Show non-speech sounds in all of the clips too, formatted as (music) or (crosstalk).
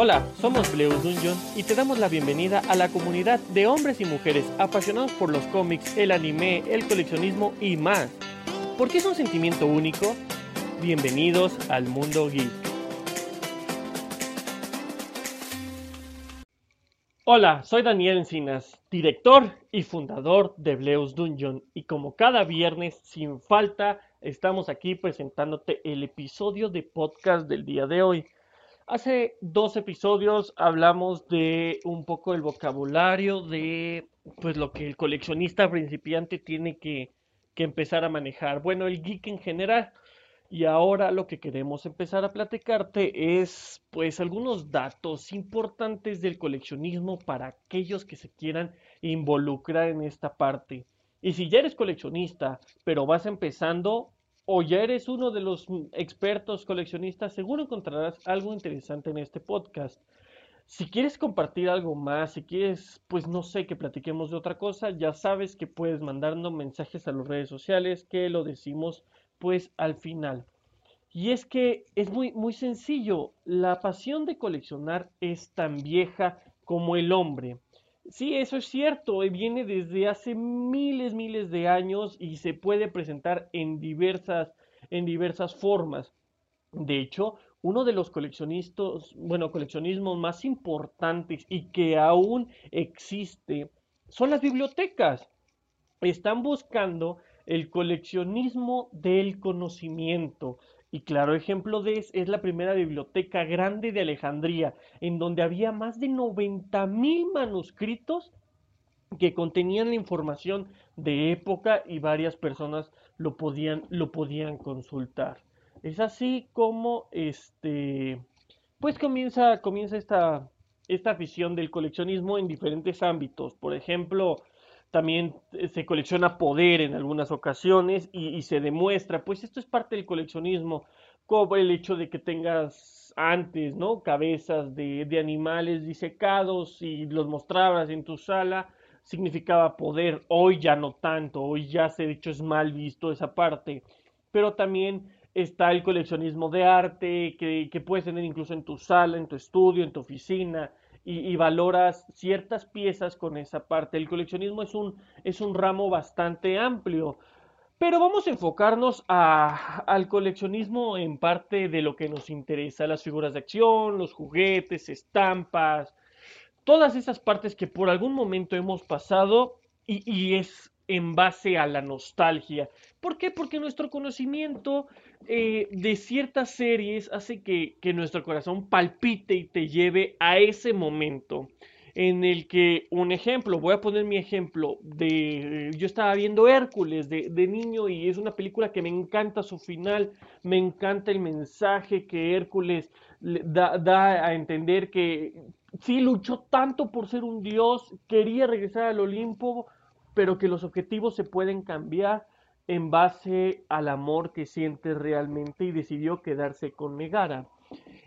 Hola, somos Bleus Dungeon y te damos la bienvenida a la comunidad de hombres y mujeres apasionados por los cómics, el anime, el coleccionismo y más. ¿Por qué es un sentimiento único? Bienvenidos al mundo geek. Hola, soy Daniel Encinas, director y fundador de Bleus Dungeon y como cada viernes sin falta estamos aquí presentándote el episodio de podcast del día de hoy. Hace dos episodios hablamos de un poco el vocabulario de pues lo que el coleccionista principiante tiene que, que empezar a manejar. Bueno, el geek en general. Y ahora lo que queremos empezar a platicarte es pues algunos datos importantes del coleccionismo para aquellos que se quieran involucrar en esta parte. Y si ya eres coleccionista, pero vas empezando, o ya eres uno de los expertos coleccionistas, seguro encontrarás algo interesante en este podcast. Si quieres compartir algo más, si quieres, pues no sé, que platiquemos de otra cosa, ya sabes que puedes mandarnos mensajes a las redes sociales, que lo decimos pues al final. Y es que es muy, muy sencillo, la pasión de coleccionar es tan vieja como el hombre. Sí, eso es cierto, viene desde hace miles, miles de años y se puede presentar en diversas, en diversas formas. De hecho, uno de los coleccionistas, bueno, coleccionismos más importantes y que aún existe son las bibliotecas. Están buscando el coleccionismo del conocimiento. Y claro ejemplo de es, es la primera biblioteca grande de Alejandría, en donde había más de 90 mil manuscritos que contenían la información de época y varias personas lo podían, lo podían consultar. Es así como este pues comienza, comienza esta, esta afición del coleccionismo en diferentes ámbitos. Por ejemplo, también eh, se colecciona poder en algunas ocasiones y, se demuestra, pues esto es parte del coleccionismo, como el hecho de que tengas antes, ¿no? Cabezas de, de animales disecados y los mostrabas en tu sala, significaba poder, hoy ya no tanto, hoy ya se de hecho es mal visto esa parte, pero también está el coleccionismo de arte que, que puedes tener incluso en tu sala, en tu estudio, en tu oficina, y, valoras ciertas piezas con esa parte. El coleccionismo es un, es un ramo bastante amplio. Pero vamos a enfocarnos a, al coleccionismo en parte de lo que nos interesa, las figuras de acción, los juguetes, estampas, todas esas partes que por algún momento hemos pasado y, y es en base a la nostalgia. ¿Por qué? Porque nuestro conocimiento eh, de ciertas series hace que, nuestro corazón palpite y te lleve a ese momento en el que, un ejemplo, voy a poner mi ejemplo de, yo estaba viendo Hércules de, niño y es una película que me encanta su final, me encanta el mensaje que Hércules da, da a entender que sí luchó tanto por ser un dios, quería regresar al Olimpo, pero que los objetivos se pueden cambiar en base al amor que siente realmente y decidió quedarse con Megara.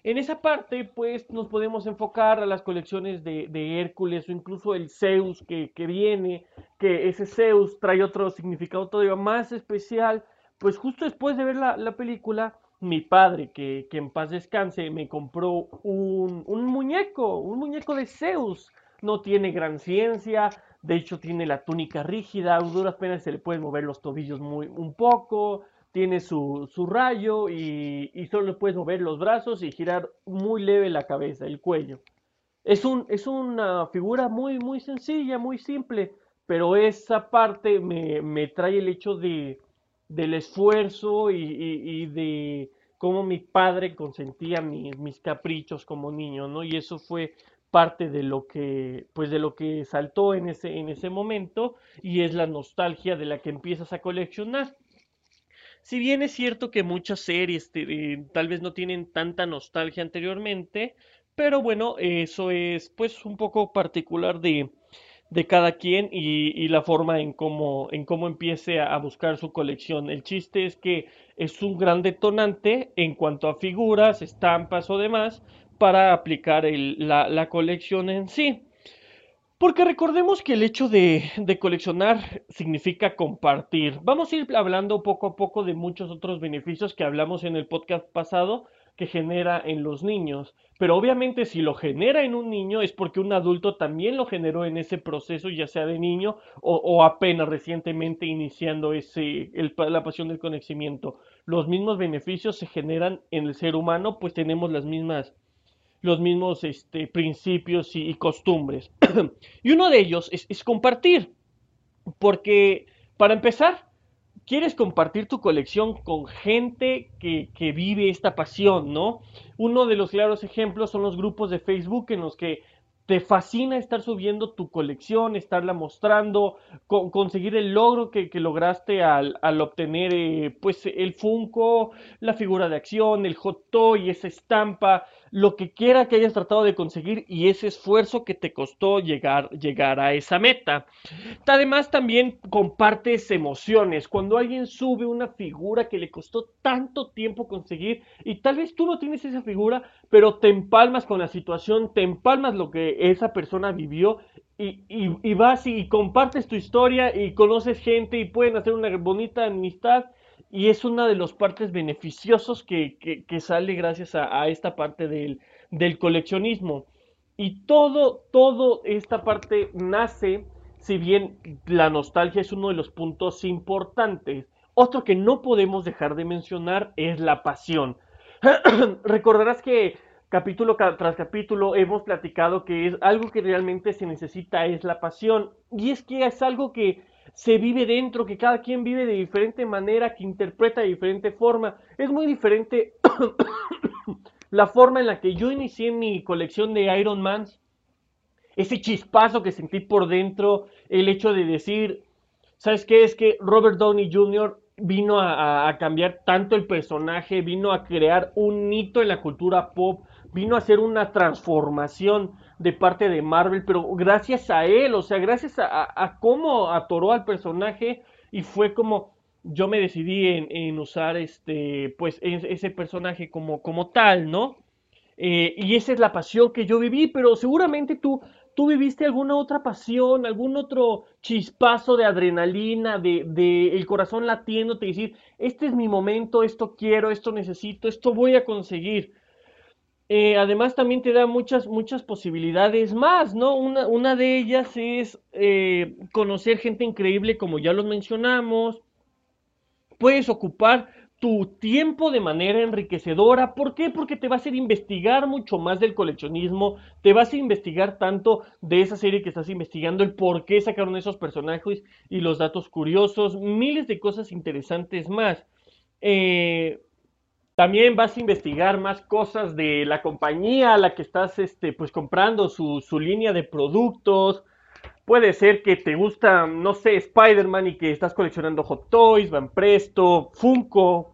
En esa parte, pues, nos podemos enfocar a las colecciones de, Hércules o incluso el Zeus que, viene, que ese Zeus trae otro significado todavía más especial. Pues justo después de ver la, película, mi padre, que, que, en paz descanse, me compró un, un muñeco, un muñeco de Zeus. No tiene gran ciencia, de hecho, tiene la túnica rígida, a duras penas se le pueden mover los tobillos muy, un poco, tiene su, su rayo y, y, solo le puedes mover los brazos y girar muy leve la cabeza, el cuello. Es, un, es una figura muy, muy sencilla, muy simple, pero esa parte me, me trae el hecho de, del esfuerzo y, y, de cómo mi padre consentía mis, mis caprichos como niño, ¿no? Y eso fue parte de lo que pues de lo que saltó en ese en ese momento y es la nostalgia de la que empiezas a coleccionar. Si bien es cierto que muchas series eh, tal vez no tienen tanta nostalgia anteriormente pero bueno eso es pues un poco particular de, de cada quien y, la forma en cómo en cómo empiece a buscar su colección. El chiste es que es un gran detonante en cuanto a figuras estampas o demás para aplicar la, colección en sí. Porque recordemos que el hecho de, coleccionar significa compartir. Vamos a ir hablando poco a poco de muchos otros beneficios que hablamos en el podcast pasado, que genera en los niños. Pero obviamente si lo genera en un niño es porque un adulto también lo generó en ese proceso, ya sea de niño o, apenas recientemente iniciando ese, la pasión del conocimiento. Los mismos beneficios se generan en el ser humano, pues tenemos las mismas los mismos este, principios y, costumbres. (clears throat) y uno de ellos es, compartir, porque para empezar, quieres compartir tu colección con gente que, vive esta pasión, ¿no? Uno de los claros ejemplos son los grupos de Facebook en los que te fascina estar subiendo tu colección, estarla mostrando, conseguir el logro que, lograste al, obtener eh, pues el Funko, la figura de acción, el hot toy, esa estampa, lo que quiera que hayas tratado de conseguir y ese esfuerzo que te costó llegar, llegar a esa meta. Además también compartes emociones. Cuando alguien sube una figura que le costó tanto tiempo conseguir y tal vez tú no tienes esa figura, pero te empalmas con la situación, te empalmas lo que esa persona vivió y, y vas y compartes tu historia y conoces gente y pueden hacer una bonita amistad y es una de los partes beneficiosos que, que, sale gracias a, esta parte del, del, coleccionismo. Y todo, todo esta parte nace, si bien la nostalgia es uno de los puntos importantes, otro que no podemos dejar de mencionar es la pasión. (clears throat) Recordarás que capítulo tras capítulo hemos platicado que es algo que realmente se necesita es la pasión. Y es que es algo que se vive dentro, que cada quien vive de diferente manera, que interpreta de diferente forma. Es muy diferente (coughs) la forma en la que yo inicié mi colección de Iron Man, ese chispazo que sentí por dentro, el hecho de decir, ¿sabes qué? Es que Robert Downey Jr. vino a, cambiar tanto el personaje, vino a crear un hito en la cultura pop, vino a hacer una transformación de parte de Marvel, pero gracias a él, o sea, gracias a, cómo atoró al personaje y fue como yo me decidí en, usar este, pues ese personaje como, como tal, ¿no? Eh, y esa es la pasión que yo viví, pero seguramente tú, tú viviste alguna otra pasión, algún otro chispazo de adrenalina, de, de el corazón latiendo, te decir, este es mi momento, esto quiero, esto necesito, esto voy a conseguir. Eh, además también te da muchas, muchas posibilidades más, ¿no? Una, de ellas es eh, conocer gente increíble, como ya los mencionamos. Puedes ocupar tu tiempo de manera enriquecedora. ¿Por qué? Porque te va a hacer investigar mucho más del coleccionismo, te vas a investigar tanto de esa serie que estás investigando, el por qué sacaron esos personajes y los datos curiosos, miles de cosas interesantes más. Eh, también vas a investigar más cosas de la compañía a la que estás este, pues, comprando su, línea de productos. Puede ser que te gusta, no sé, Spider-Man y que estás coleccionando Hot Toys, Van Presto, Funko,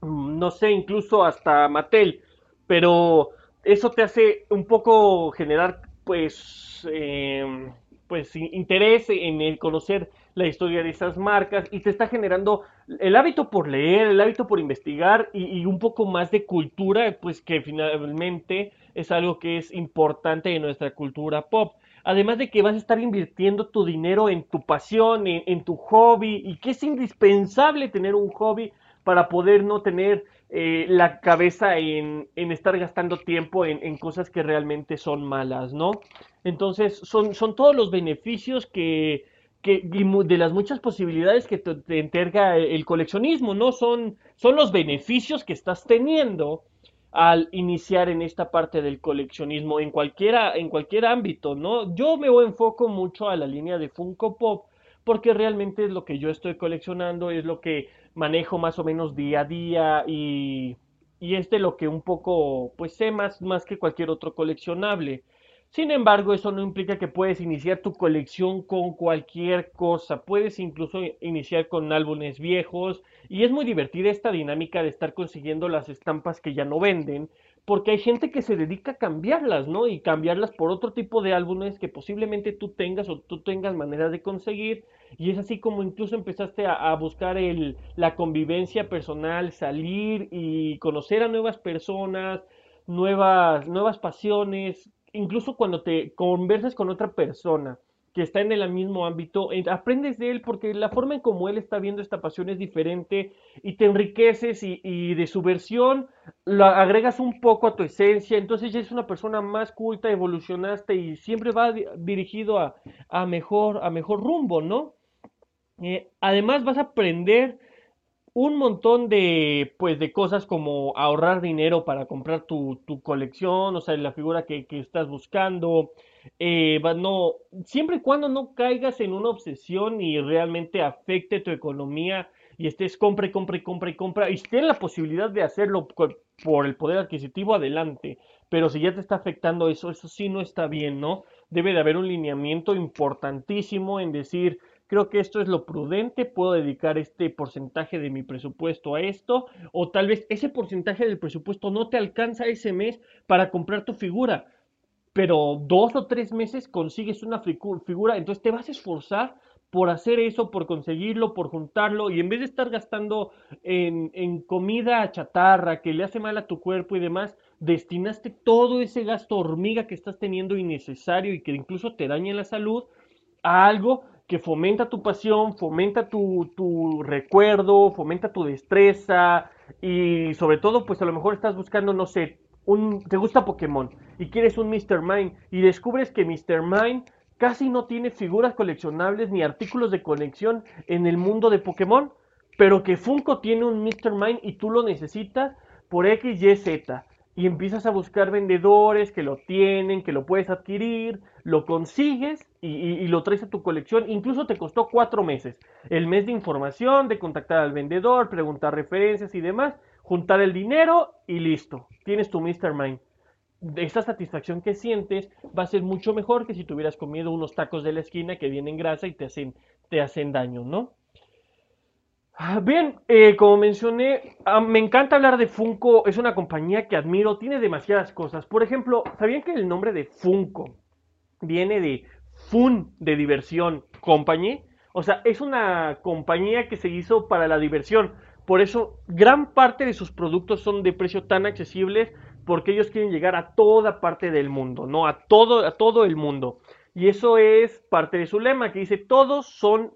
mm, no sé, incluso hasta Mattel. Pero eso te hace un poco generar, pues, em, pues interés en el conocer la historia de esas marcas y te está generando el hábito por leer, el hábito por investigar y, un poco más de cultura, pues que finalmente es algo que es importante en nuestra cultura pop. Además de que vas a estar invirtiendo tu dinero en tu pasión, en, tu hobby y que es indispensable tener un hobby para poder no tener eh, la cabeza en, en, estar gastando tiempo en, en, cosas que realmente son malas, ¿no? Entonces son, son todos los beneficios que, de las muchas posibilidades que te, entrega el coleccionismo, ¿no? Son, son los beneficios que estás teniendo al iniciar en esta parte del coleccionismo en cualquiera en cualquier ámbito, ¿no? Yo me enfoco mucho a la línea de Funko Pop porque realmente es lo que yo estoy coleccionando, es lo que manejo más o menos día a día y, y es de lo que un poco pues sé más, más que cualquier otro coleccionable. Sin embargo, eso no implica que puedes iniciar tu colección con cualquier cosa. Puedes incluso iniciar con álbumes viejos y es muy divertida esta dinámica de estar consiguiendo las estampas que ya no venden, porque hay gente que se dedica a cambiarlas, ¿no? Y cambiarlas por otro tipo de álbumes que posiblemente tú tengas o tú tengas manera de conseguir. Y es así como incluso empezaste a, buscar el, la convivencia personal, salir y conocer a nuevas personas, nuevas, nuevas pasiones, incluso cuando te conversas con otra persona que está en el mismo ámbito, aprendes de él porque la forma en como él está viendo esta pasión es diferente y te enriqueces y, de su versión lo agregas un poco a tu esencia, entonces ya es una persona más culta, evolucionaste y siempre va dirigido a, a mejor, a mejor rumbo, ¿no? Eh, además vas a aprender un montón de, pues, de cosas como ahorrar dinero para comprar tu, tu colección, o sea, la figura que, que estás buscando, eh, no, siempre y cuando no caigas en una obsesión y realmente afecte tu economía y estés compra y compra y y compra y la posibilidad de hacerlo por el poder adquisitivo, adelante. Pero si ya te está afectando eso, eso sí no está bien, ¿no? Debe de haber un lineamiento importantísimo en decir, creo que esto es lo prudente, puedo dedicar este porcentaje de mi presupuesto a esto, o tal vez ese porcentaje del presupuesto no te alcanza ese mes para comprar tu figura pero dos o tres meses consigues una figura, entonces te vas a esforzar por hacer eso, por conseguirlo, por juntarlo, y en vez de estar gastando en, en, comida chatarra que le hace mal a tu cuerpo y demás, destinaste todo ese gasto hormiga que estás teniendo innecesario y que incluso te daña la salud a algo que fomenta tu pasión, fomenta tu, tu recuerdo, fomenta tu destreza y sobre todo pues a lo mejor estás buscando, no sé, te gusta Pokémon y quieres un Mr. Mime y descubres que Mr. Mime casi no tiene figuras coleccionables ni artículos de conexión en el mundo de Pokémon, pero que Funko tiene un Mr. Mime y tú lo necesitas por X, Y, Z. Y empiezas a buscar vendedores que lo tienen, que lo puedes adquirir, lo consigues y, lo traes a tu colección. Incluso te costó cuatro meses. El mes de información, de contactar al vendedor, preguntar referencias y demás juntar el dinero y listo, tienes tu Mr. Mind. Esa satisfacción que sientes va a ser mucho mejor que si tuvieras comido unos tacos de la esquina que vienen grasa y te hacen, te hacen daño, ¿no? Ah, bien, eh, como mencioné, ah, me encanta hablar de Funko, es una compañía que admiro, tiene demasiadas cosas. Por ejemplo, ¿sabían que el nombre de Funko viene de Fun, de diversión, Company? O sea, es una compañía que se hizo para la diversión. Por eso, gran parte de sus productos son de precio tan accesibles porque ellos quieren llegar a toda parte del mundo, ¿no? A todo, a todo el mundo. Y eso es parte de su lema, que dice, todos son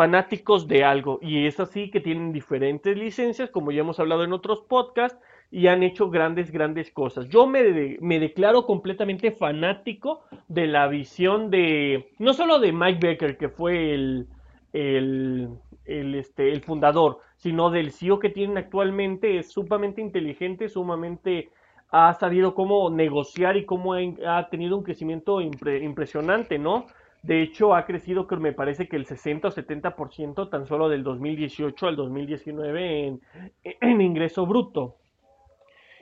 fanáticos de algo. Y es así que tienen diferentes licencias, como ya hemos hablado en otros podcasts, y han hecho grandes, grandes cosas. Yo me, me declaro completamente fanático de la visión de, no solo de Mike Becker, que fue el, el, este, el fundador, sino del CEO que tienen actualmente. Es sumamente inteligente, sumamente ha sabido cómo negociar y cómo ha tenido un crecimiento impresionante, ¿no? De hecho, ha crecido, que me parece que el 60 o 70% tan solo del 2018 al 2019 en, en ingreso bruto.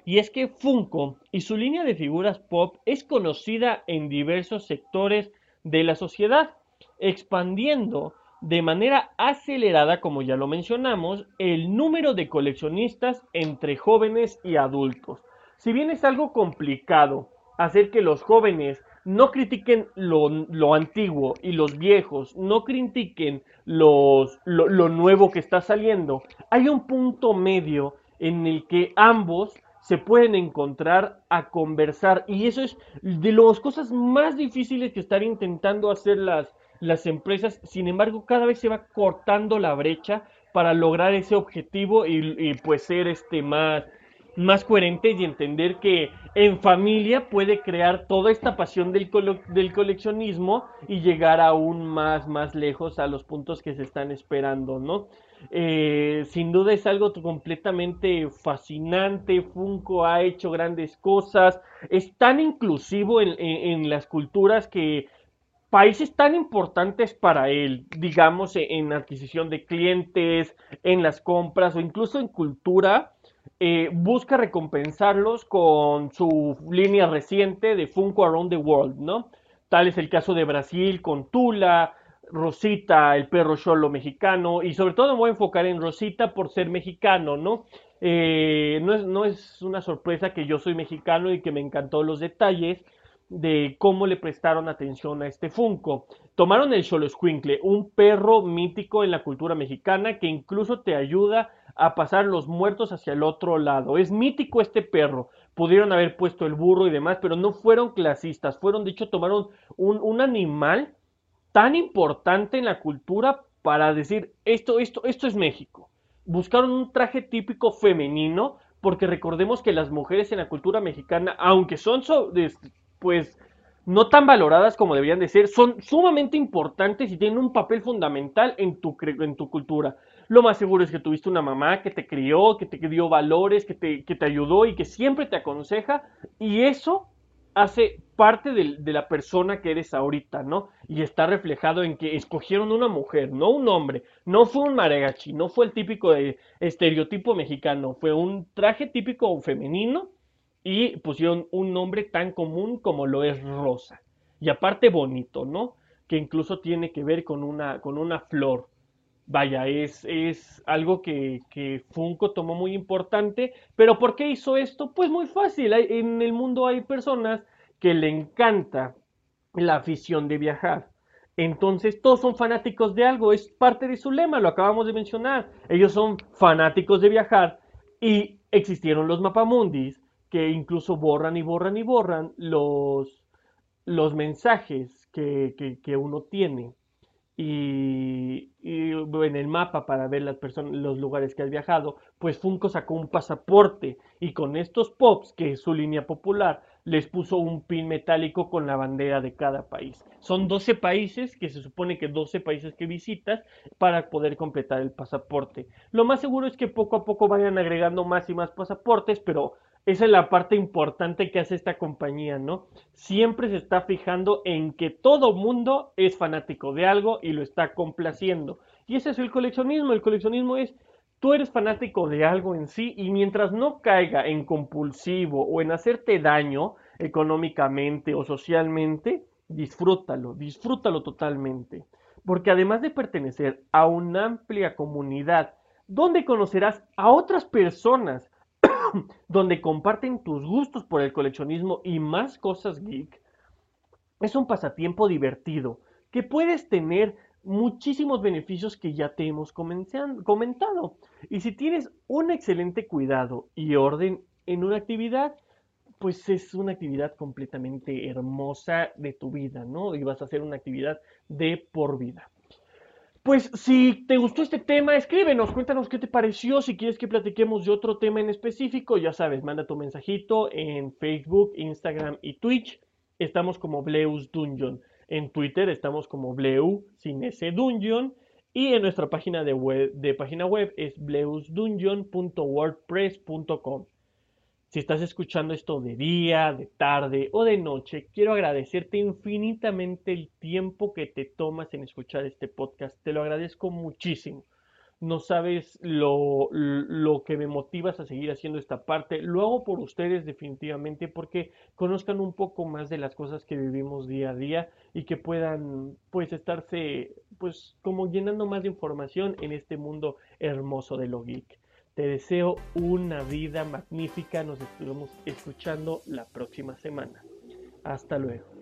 Y es que Funko y su línea de figuras pop es conocida en diversos sectores de la sociedad, expandiendo de manera acelerada, como ya lo mencionamos, el número de coleccionistas entre jóvenes y adultos. Si bien es algo complicado hacer que los jóvenes no critiquen lo, antiguo y los viejos no critiquen los, lo, lo nuevo que está saliendo, hay un punto medio en el que ambos se pueden encontrar a conversar y eso es de las cosas más difíciles que estar intentando hacer las, las empresas, sin embargo, cada vez se va cortando la brecha para lograr ese objetivo y, pues ser este más, más coherente y entender que en familia puede crear toda esta pasión del, del coleccionismo y llegar aún más, más lejos a los puntos que se están esperando, ¿no? Eh, sin duda es algo completamente fascinante. Funko ha hecho grandes cosas. Es tan inclusivo en las culturas que países tan importantes para él, digamos, en adquisición de clientes, en las compras o incluso en cultura, eh, busca recompensarlos con su línea reciente de Funko Around the World, ¿no? Tal es el caso de Brasil con Tula, Rosita, el perro cholo mexicano, y sobre todo me voy a enfocar en Rosita por ser mexicano, ¿no? Eh, no, es, una sorpresa que yo soy mexicano y que me encantó los detalles, de cómo le prestaron atención a este Funko. Tomaron el Xoloscuincle, un perro mítico en la cultura mexicana que incluso te ayuda a pasar los muertos hacia el otro lado. Es mítico este perro. Pudieron haber puesto el burro y demás, pero no fueron clasistas. Fueron, de hecho, tomaron un, un animal tan importante en la cultura para decir esto, esto, esto es México. Buscaron un traje típico femenino porque recordemos que las mujeres en la cultura mexicana, aunque son pues no tan valoradas como deberían de ser, son sumamente importantes y tienen un papel fundamental en tu, en tu cultura. Lo más seguro es que tuviste una mamá que te crió, que te dio valores, que te, que te ayudó y que siempre te aconseja y eso hace parte de, la persona que eres ahorita, ¿no? Y está reflejado en que escogieron una mujer, no un hombre, no fue un maregachi, no fue el típico de estereotipo mexicano, fue un traje típico femenino y pusieron un nombre tan común como lo es Rosa. Y aparte bonito, ¿no? Que incluso tiene que ver con una, con una flor. Vaya, es, es algo que, que, Funko tomó muy importante. Pero ¿por qué hizo esto? Pues muy fácil. en el mundo hay personas que le encanta la afición de viajar. Entonces todos son fanáticos de algo, es parte de su lema, lo acabamos de mencionar. Ellos son fanáticos de viajar y existieron los mapamundis que incluso borran y borran y borran los, los mensajes que, que, uno tiene. Y, en el mapa para ver las personas, los lugares que has viajado, pues Funko sacó un pasaporte y con estos pops, que es su línea popular, les puso un pin metálico con la bandera de cada país. Son 12 países, que se supone que 12 países que visitas para poder completar el pasaporte. Lo más seguro es que poco a poco vayan agregando más y más pasaportes, pero esa es la parte importante que hace esta compañía, ¿no? Siempre se está fijando en que todo mundo es fanático de algo y lo está complaciendo. Y ese es el coleccionismo. El coleccionismo es tú eres fanático de algo en sí y mientras no caiga en compulsivo o en hacerte daño económicamente o socialmente, disfrútalo, disfrútalo totalmente. Porque además de pertenecer a una amplia comunidad donde conocerás a otras personas, donde comparten tus gustos por el coleccionismo y más cosas geek, es un pasatiempo divertido que puedes tener muchísimos beneficios que ya te hemos comentado. Y si tienes un excelente cuidado y orden en una actividad, pues es una actividad completamente hermosa de tu vida, ¿no? Y vas a hacer una actividad de por vida. Pues si te gustó este tema, escríbenos, cuéntanos qué te pareció, si quieres que platiquemos de otro tema en específico, ya sabes, manda tu mensajito en Facebook, Instagram y Twitch. Estamos como Bleus Dungeon. En Twitter estamos como Bleu sin ese Dungeon. Y en nuestra página de, página web es bleusdungeon.wordpress.com. Si estás escuchando esto de día, de tarde o de noche, quiero agradecerte infinitamente el tiempo que te tomas en escuchar este podcast. Te lo agradezco muchísimo no sabes lo, lo, que me motivas a seguir haciendo esta parte. Lo hago por ustedes definitivamente porque conozcan un poco más de las cosas que vivimos día a día y que puedan pues estarse pues como llenando más de información en este mundo hermoso de lo geek. Te deseo una vida magnífica. Nos estaremos escuchando la próxima semana. Hasta luego.